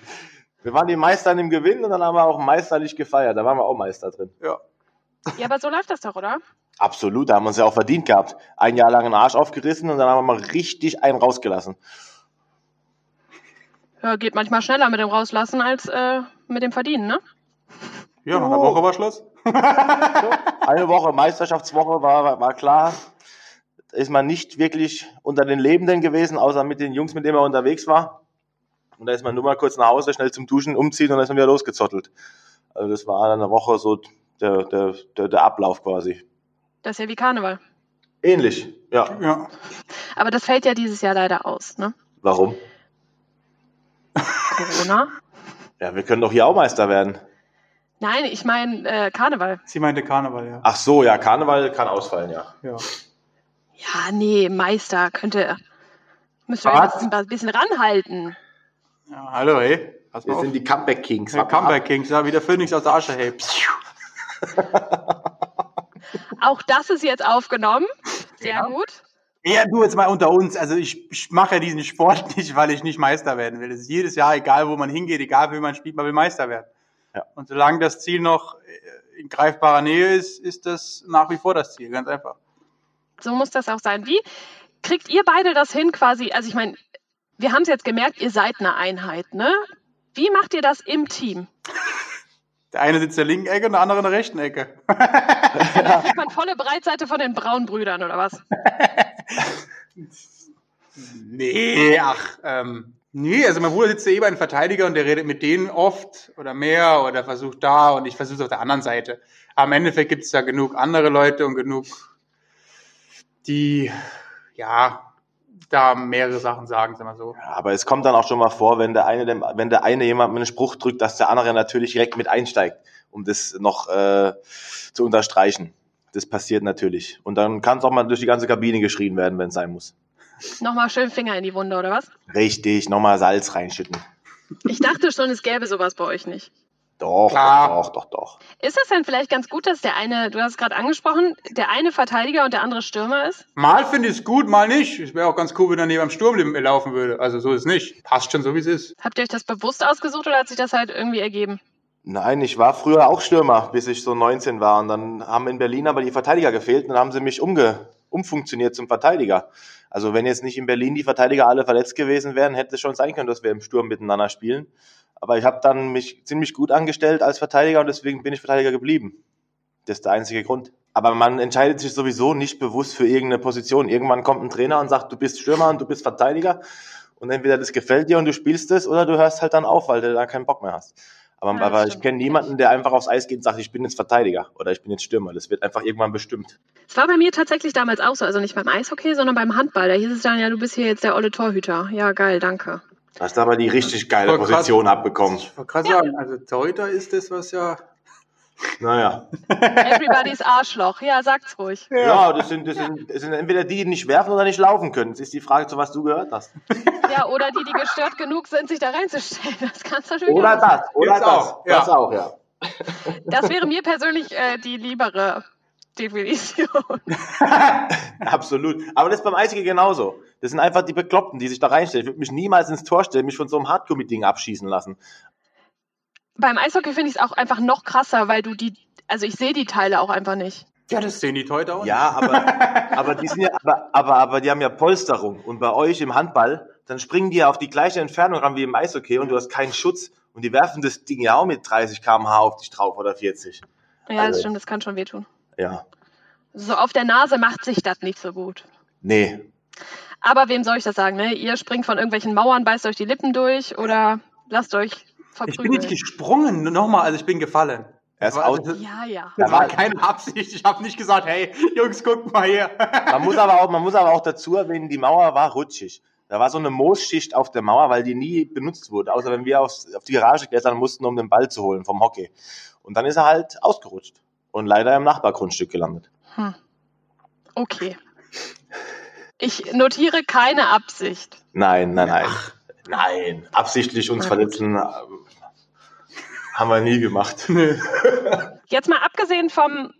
Wir waren die Meister im Gewinn und dann haben wir auch meisterlich gefeiert. Da waren wir auch Meister drin. Ja. Ja, aber so läuft das doch, oder? Absolut, da haben wir uns ja auch verdient gehabt. Ein Jahr lang einen Arsch aufgerissen und dann haben wir mal richtig einen rausgelassen. Ja, geht manchmal schneller mit dem Rauslassen als äh, mit dem Verdienen, ne? Ja, nach einer Woche war Schluss. Eine Woche Meisterschaftswoche war, war klar. Da ist man nicht wirklich unter den Lebenden gewesen, außer mit den Jungs, mit denen man unterwegs war. Und da ist man nur mal kurz nach Hause, schnell zum Duschen, umziehen und dann ist man wieder losgezottelt. Also das war dann eine Woche so der, der, der, der Ablauf quasi. Das ist ja wie Karneval. Ähnlich, ja. Ja. Aber das fällt ja dieses Jahr leider aus, ne? Warum? Corona? Ja, wir können doch hier auch Meister werden. Nein, ich meine äh, Karneval. Sie meinte Karneval, ja. Ach so, ja, Karneval kann ausfallen, ja. ja. Ja, nee, Meister könnte. Müsst ihr Was? ein bisschen ranhalten. ja hallo, ey. Pass mal Wir auf. sind die Comeback Kings. Der Comeback Kings, ja, wie der Phönix aus der Asche, hey. Auch das ist jetzt aufgenommen. Sehr Ja. gut. Ja, du jetzt mal unter uns. Also ich, ich mache ja diesen Sport <laughs> nicht, weil ich nicht Meister werden will. Es ist jedes Jahr, egal wo man hingeht, egal wie man spielt, man will Meister werden. Ja. Und solange das Ziel noch äh, in greifbarer Nähe ist, ist das nach wie vor das Ziel, ganz einfach. So muss das auch sein. Wie kriegt ihr beide das hin quasi? Also ich meine, wir haben es jetzt gemerkt, ihr seid eine Einheit, ne? Wie macht ihr das im Team? Der eine sitzt in der linken Ecke und der andere in der rechten Ecke. Da <laughs> <laughs> kriegt man volle Breitseite von den Braunbrüdern oder was? Nee, ach, ähm, nee, also mein Bruder sitzt ja eh bei einem Verteidiger und der redet mit denen oft oder mehr oder versucht da und ich versuche es auf der anderen Seite. Aber im Endeffekt gibt es da genug andere Leute und genug, die, ja, da mehrere Sachen sagen, sagen wir so. Ja, aber es kommt dann auch schon mal vor, wenn der eine, dem, wenn der eine jemand einen Spruch drückt, dass der andere natürlich direkt mit einsteigt, um das noch äh, zu unterstreichen. Das passiert natürlich. Und dann kann es auch mal durch die ganze Kabine geschrien werden, wenn es sein muss. Nochmal schön Finger in die Wunde oder was? Richtig, nochmal Salz reinschütten. Ich dachte schon, es gäbe sowas bei euch nicht. Doch, Klar. doch, doch, doch. Ist es denn vielleicht ganz gut, dass der eine, du hast es gerade angesprochen, der eine Verteidiger und der andere Stürmer ist? Mal finde ich es gut, mal nicht. Es wäre auch ganz cool, wenn er neben dem Sturm laufen würde. Also so ist es nicht. Passt schon so, wie es ist. Habt ihr euch das bewusst ausgesucht oder hat sich das halt irgendwie ergeben? Nein, ich war früher auch Stürmer, bis ich so 19 war. Und dann haben in Berlin aber die Verteidiger gefehlt und dann haben sie mich umge umfunktioniert zum Verteidiger. Also wenn jetzt nicht in Berlin die Verteidiger alle verletzt gewesen wären, hätte es schon sein können, dass wir im Sturm miteinander spielen. Aber ich habe dann mich ziemlich gut angestellt als Verteidiger und deswegen bin ich Verteidiger geblieben. Das ist der einzige Grund. Aber man entscheidet sich sowieso nicht bewusst für irgendeine Position. Irgendwann kommt ein Trainer und sagt, du bist Stürmer und du bist Verteidiger. Und entweder das gefällt dir und du spielst es oder du hörst halt dann auf, weil du da keinen Bock mehr hast. Aber, Ja, aber ich kenne niemanden, der einfach aufs Eis geht und sagt, ich bin jetzt Verteidiger oder ich bin jetzt Stürmer. Das wird einfach irgendwann bestimmt. Es war bei mir tatsächlich damals auch so, also nicht beim Eishockey, sondern beim Handball. Da hieß es dann, ja, du bist hier jetzt der olle Torhüter. Ja, geil, danke. Du hast aber die richtig geile. Position abbekommen. Ich wollte gerade sagen, also Torhüter ist das, was ja. Naja. Everybody's Arschloch. Ja, sagt's ruhig. Ja, das, sind, das, sind, das sind entweder die, die nicht werfen oder nicht laufen können. Das ist die Frage, zu was du gehört hast. Ja, oder die, die gestört genug sind, sich da reinzustellen. Das kannst du natürlich Oder das, oder Gibt's das. auch, ja. Das auch, ja. Das wäre mir persönlich äh, die liebere Definition. <laughs> <laughs> Absolut. Aber das ist beim Eishockey genauso. Das sind einfach die Bekloppten, die sich da reinstellen. Ich würde mich niemals ins Tor stellen, mich von so einem Hardcore-Ding abschießen lassen. Beim Eishockey finde ich es auch einfach noch krasser, weil du die, also ich sehe die Teile auch einfach nicht. Ja, das sehen die Torhüter auch. Ja, aber, aber die sind ja, aber, aber, aber die haben ja Polsterung. Und bei euch im Handball, dann springen die ja auf die gleiche Entfernung ran wie im Eishockey und du hast keinen Schutz. Und die werfen das Ding ja auch mit 30 km/h auf dich drauf oder 40. Ja, das Also- stimmt, das kann schon wehtun. Ja. So auf der Nase macht sich das nicht so gut. Nee. Aber wem soll ich das sagen, ne? Ihr springt von irgendwelchen Mauern, beißt euch die Lippen durch oder lasst euch Ich bin nicht verprügeln. gesprungen, nochmal, also ich bin gefallen. Er ist aus- Ja, ja. das Da war- war keine Absicht. Ich habe nicht gesagt, hey, Jungs, guckt mal hier. Man muss aber auch, man muss aber auch dazu erwähnen, die Mauer war rutschig. Da war so eine Moosschicht auf der Mauer, weil die nie benutzt wurde, außer wenn wir aufs, auf die Garage klettern mussten, um den Ball zu holen vom Hockey. Und dann ist er halt ausgerutscht und leider im Nachbargrundstück gelandet. Hm. Okay. Ich notiere keine Absicht. Nein, nein, nein. Nein, absichtlich uns verletzen äh, haben wir nie gemacht. Jetzt mal abgesehen vom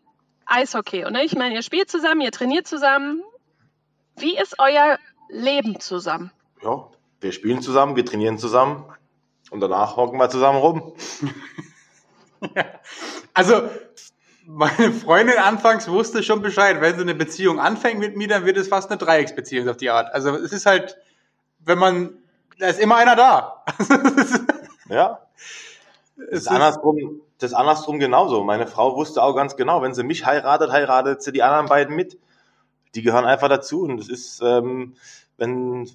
Eishockey, und ne? ich meine, ihr spielt zusammen, ihr trainiert zusammen. Wie ist euer Leben zusammen? Ja, wir spielen zusammen, wir trainieren zusammen und danach hocken wir zusammen rum. <laughs> Also, meine Freundin anfangs wusste schon Bescheid. Wenn sie eine Beziehung anfängt mit mir, dann wird es fast eine Dreiecksbeziehung auf die Art. Also, es ist halt, wenn man, da ist immer einer da. <laughs> Ja, Das Es ist andersrum, das ist andersrum genauso. Meine Frau wusste auch ganz genau, wenn sie mich heiratet, heiratet sie die anderen beiden mit. Die gehören einfach dazu. Und es ist, ähm, wenn,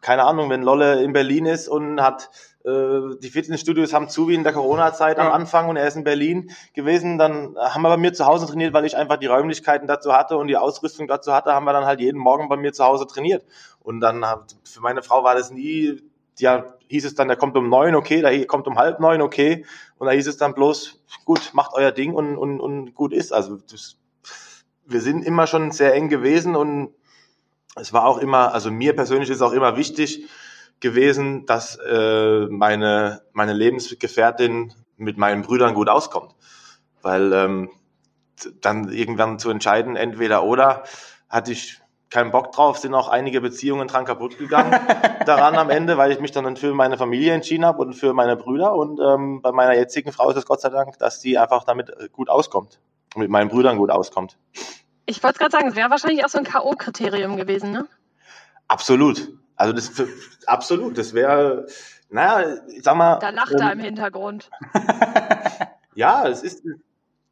keine Ahnung, wenn Lolle in Berlin ist und hat, die Fitnessstudios haben zu wie in der Corona-Zeit am. Anfang und er ist in Berlin gewesen, dann haben wir bei mir zu Hause trainiert, weil ich einfach die Räumlichkeiten dazu hatte und die Ausrüstung dazu hatte, haben wir dann halt jeden Morgen bei mir zu Hause trainiert. Und dann für meine Frau war das nie, ja, hieß es dann, der kommt um neun, okay, der kommt um halb neun, okay. Und da hieß es dann bloß, gut, macht euer Ding und, und, und gut ist. Also das, wir sind immer schon sehr eng gewesen und es war auch immer, also mir persönlich ist auch immer wichtig gewesen, dass äh, meine, meine Lebensgefährtin mit meinen Brüdern gut auskommt. Weil ähm, dann irgendwann zu entscheiden, entweder oder, hatte ich keinen Bock drauf, sind auch einige Beziehungen dran kaputt gegangen <laughs> daran am Ende, weil ich mich dann für meine Familie entschieden habe und für meine Brüder. Und ähm, bei meiner jetzigen Frau ist es Gott sei Dank, dass die einfach damit äh, gut auskommt. Und mit meinen Brüdern gut auskommt. Ich wollte gerade sagen, es wäre wahrscheinlich auch so ein K.O.-Kriterium gewesen, ne? Absolut. Also das absolut. Das wäre, naja, ich sag mal. Da lacht ähm, er im Hintergrund. <laughs> Ja, es ist.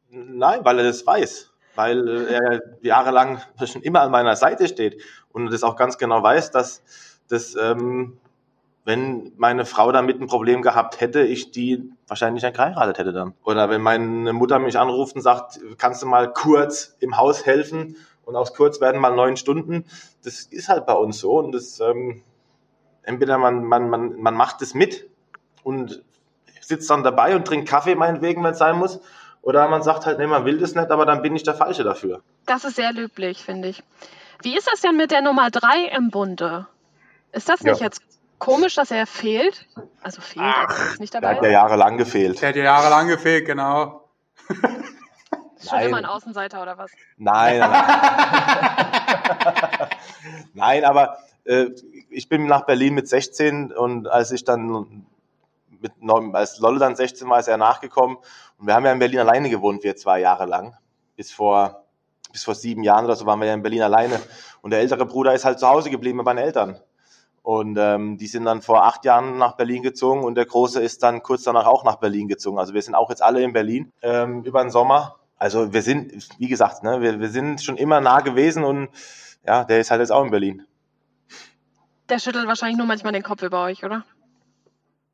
Nein, weil er das weiß. Weil er jahrelang schon immer an meiner Seite steht und das auch ganz genau weiß, dass das, ähm, wenn meine Frau damit ein Problem gehabt hätte, ich die wahrscheinlich nicht geheiratet hätte dann. Oder wenn meine Mutter mich anruft und sagt, kannst du mal kurz im Haus helfen und aus kurz werden mal neun Stunden, das ist halt bei uns so und das ähm, entweder man, man, man, man macht es mit und sitzt dann dabei und trinkt Kaffee meinetwegen, wenn es sein muss. Oder man sagt halt, nee, man will das nicht, aber dann bin ich der Falsche dafür. Das ist sehr löblich, finde ich. Wie ist das denn mit der Nummer 3 im Bunde? Ist das nicht Ja. jetzt komisch, dass er fehlt? Also fehlt, also ist nicht Der dabei? hat ja jahrelang gefehlt. Der hat ja jahrelang gefehlt, genau. Ist schon immer ein Außenseiter oder was? Nein, nein, <laughs> nein. aber äh, ich bin nach Berlin mit 16 und als ich dann mit als Lolle dann 16 war, ist er nachgekommen und wir haben ja in Berlin alleine gewohnt, wir zwei Jahre lang. Bis vor, bis vor sieben Jahren oder so waren wir ja in Berlin alleine. Und der ältere Bruder ist halt zu Hause geblieben mit meinen Eltern. Und ähm, die sind dann vor acht Jahren nach Berlin gezogen und der Große ist dann kurz danach auch nach Berlin gezogen. Also wir sind auch jetzt alle in Berlin ähm, über den Sommer. Also wir sind, wie gesagt, ne, wir, wir sind schon immer nah gewesen und ja, der ist halt jetzt auch in Berlin. Der schüttelt wahrscheinlich nur manchmal den Kopf über euch, oder?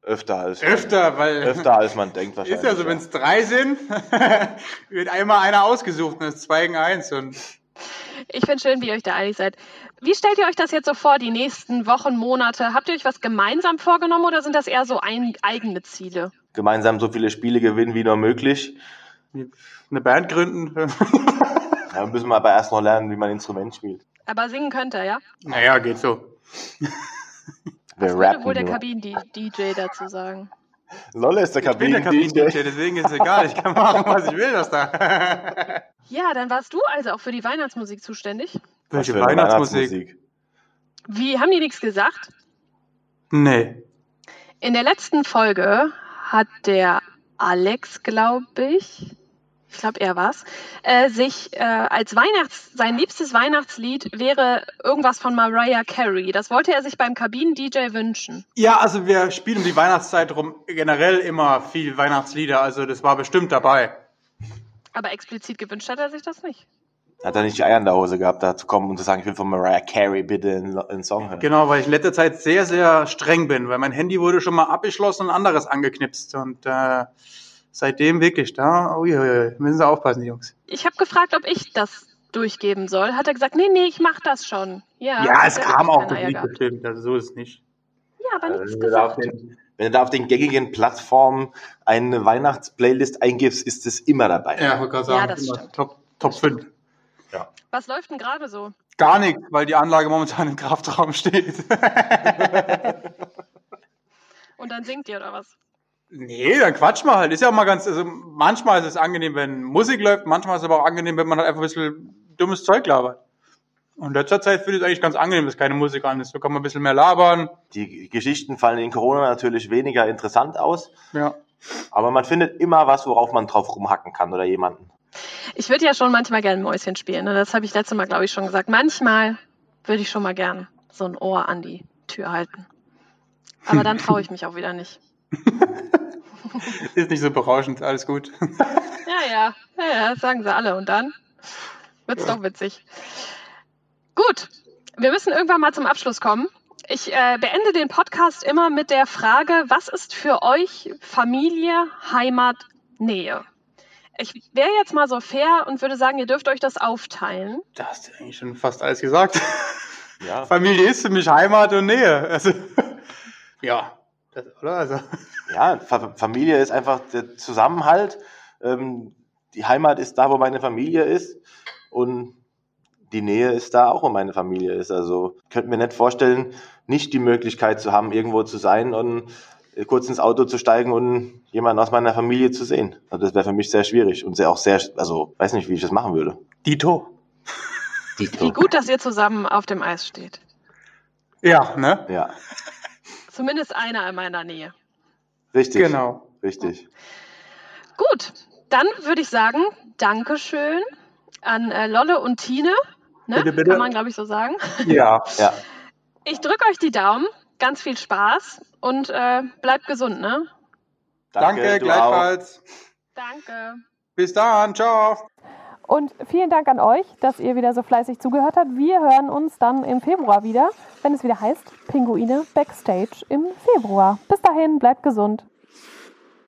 Öfter als Öfter, weil öfter als man denkt wahrscheinlich. ist ja so, wenn es drei sind, <laughs> wird einmal einer ausgesucht und es zwei gegen eins. Und Ich finde schön, wie ihr euch da einig seid. Wie stellt ihr euch das jetzt so vor, die nächsten Wochen, Monate? Habt ihr euch was gemeinsam vorgenommen oder sind das eher so ein, eigene Ziele? gemeinsam so viele Spiele gewinnen wie nur möglich. Eine Band gründen. <laughs> Da müssen wir aber erst noch lernen, wie man ein Instrument spielt. Aber singen könnt ihr, ja? naja, geht so. <laughs> Wir Was würde rappen wohl der. Kabinen-DJ dazu sagen? Lolle ist der Kabinen-DJ. Deswegen ist es egal. Ich kann machen, was ich will, das da. <laughs> Ja, dann warst du also auch für die Weihnachtsmusik zuständig. Welche für eine Weihnachtsmusik? Wie, haben die nichts gesagt? Nee. In der letzten Folge hat der Alex, glaube ich, ich glaube er war's, äh, sich äh, als Weihnachts, sein liebstes Weihnachtslied wäre irgendwas von Mariah Carey. Das wollte er sich beim Kabinen-DJ wünschen. Ja, also wir spielen um die Weihnachtszeit rum generell immer viel Weihnachtslieder, also das war bestimmt dabei. Aber explizit gewünscht hat er sich das nicht. Hat er nicht die Eier in der Hose gehabt, da zu kommen und zu sagen, ich will von Mariah Carey bitte einen, einen Song hören. Genau, weil ich in letzter Zeit sehr, sehr streng bin, weil mein Handy wurde schon mal abgeschlossen und anderes angeknipst und äh, seitdem wirklich, da, uiuiui, müssen Sie aufpassen, die Jungs. Ich habe gefragt, ob ich das durchgeben soll. Hat er gesagt, nee, nee, ich mach das schon. Ja, Ja, es kam auch gehabt. bestimmt, also so ist es nicht. Ja, aber nichts Wenn du, da auf gesagt. den, wenn du da auf den gängigen Plattformen eine Weihnachtsplaylist eingibst, ist es immer dabei. Ja, ich wollte gerade Ja, sagen, das immer stimmt. Top, Top 5. Was läuft denn gerade so? Gar nichts, weil die Anlage momentan im Kraftraum steht. Und dann singt ihr oder was? Nee, dann quatsch mal halt. Ist ja auch mal ganz, also manchmal ist es angenehm, wenn Musik läuft, manchmal ist es aber auch angenehm, wenn man halt einfach ein bisschen dummes Zeug labert. Und in letzter Zeit finde ich es eigentlich ganz angenehm, dass keine Musik an ist. So kann man ein bisschen mehr labern. Die Geschichten fallen in Corona natürlich weniger interessant aus, Ja. aber man findet immer was, worauf man drauf rumhacken kann oder jemanden. Ich würde ja schon manchmal gerne Mäuschen spielen. Ne? Das habe ich letztes Mal, glaube ich, schon gesagt. Manchmal würde ich schon mal gern so ein Ohr an die Tür halten. Aber dann traue ich mich auch wieder nicht. <laughs> Ist nicht so berauschend, alles gut. <laughs> Ja, ja, ja, ja, das sagen sie alle. Und dann wird's doch witzig. Gut, wir müssen irgendwann mal zum Abschluss kommen. Ich äh, beende den Podcast immer mit der Frage, was ist für euch Familie, Heimat, Nähe? Ich wäre jetzt mal so fair und würde sagen, ihr dürft euch das aufteilen. Da hast du eigentlich schon fast alles gesagt. Ja, <laughs> Familie ist für mich Heimat und Nähe. Also, ja, das, oder? Also, <laughs> ja Fa Familie ist einfach der Zusammenhalt. Ähm, die Heimat ist da, wo meine Familie ist und die Nähe ist da auch, wo meine Familie ist. Also könnte mir nicht vorstellen, nicht die Möglichkeit zu haben, irgendwo zu sein und äh, kurz ins Auto zu steigen und jemanden aus meiner Familie zu sehen. Also das wäre für mich sehr schwierig und sehr auch sehr, also weiß nicht, wie ich das machen würde. Dito. Wie gut, dass ihr zusammen auf dem Eis steht. Ja, ne? Ja, Zumindest einer in meiner Nähe. richtig. Genau. Richtig. Gut, dann würde ich sagen, Dankeschön an äh, Lolle und Tine. Ne? Bitte, bitte. Kann man, glaube ich, so sagen. Ja. Ja, Ich drücke euch die Daumen. Ganz viel Spaß und äh, bleibt gesund, ne? Danke, auch. gleichfalls. Danke. Bis dann, ciao. Und vielen Dank an euch, dass ihr wieder so fleißig zugehört habt. Wir hören uns dann im Februar wieder, wenn es wieder heißt Pinguine Backstage im Februar. Bis dahin, bleibt gesund.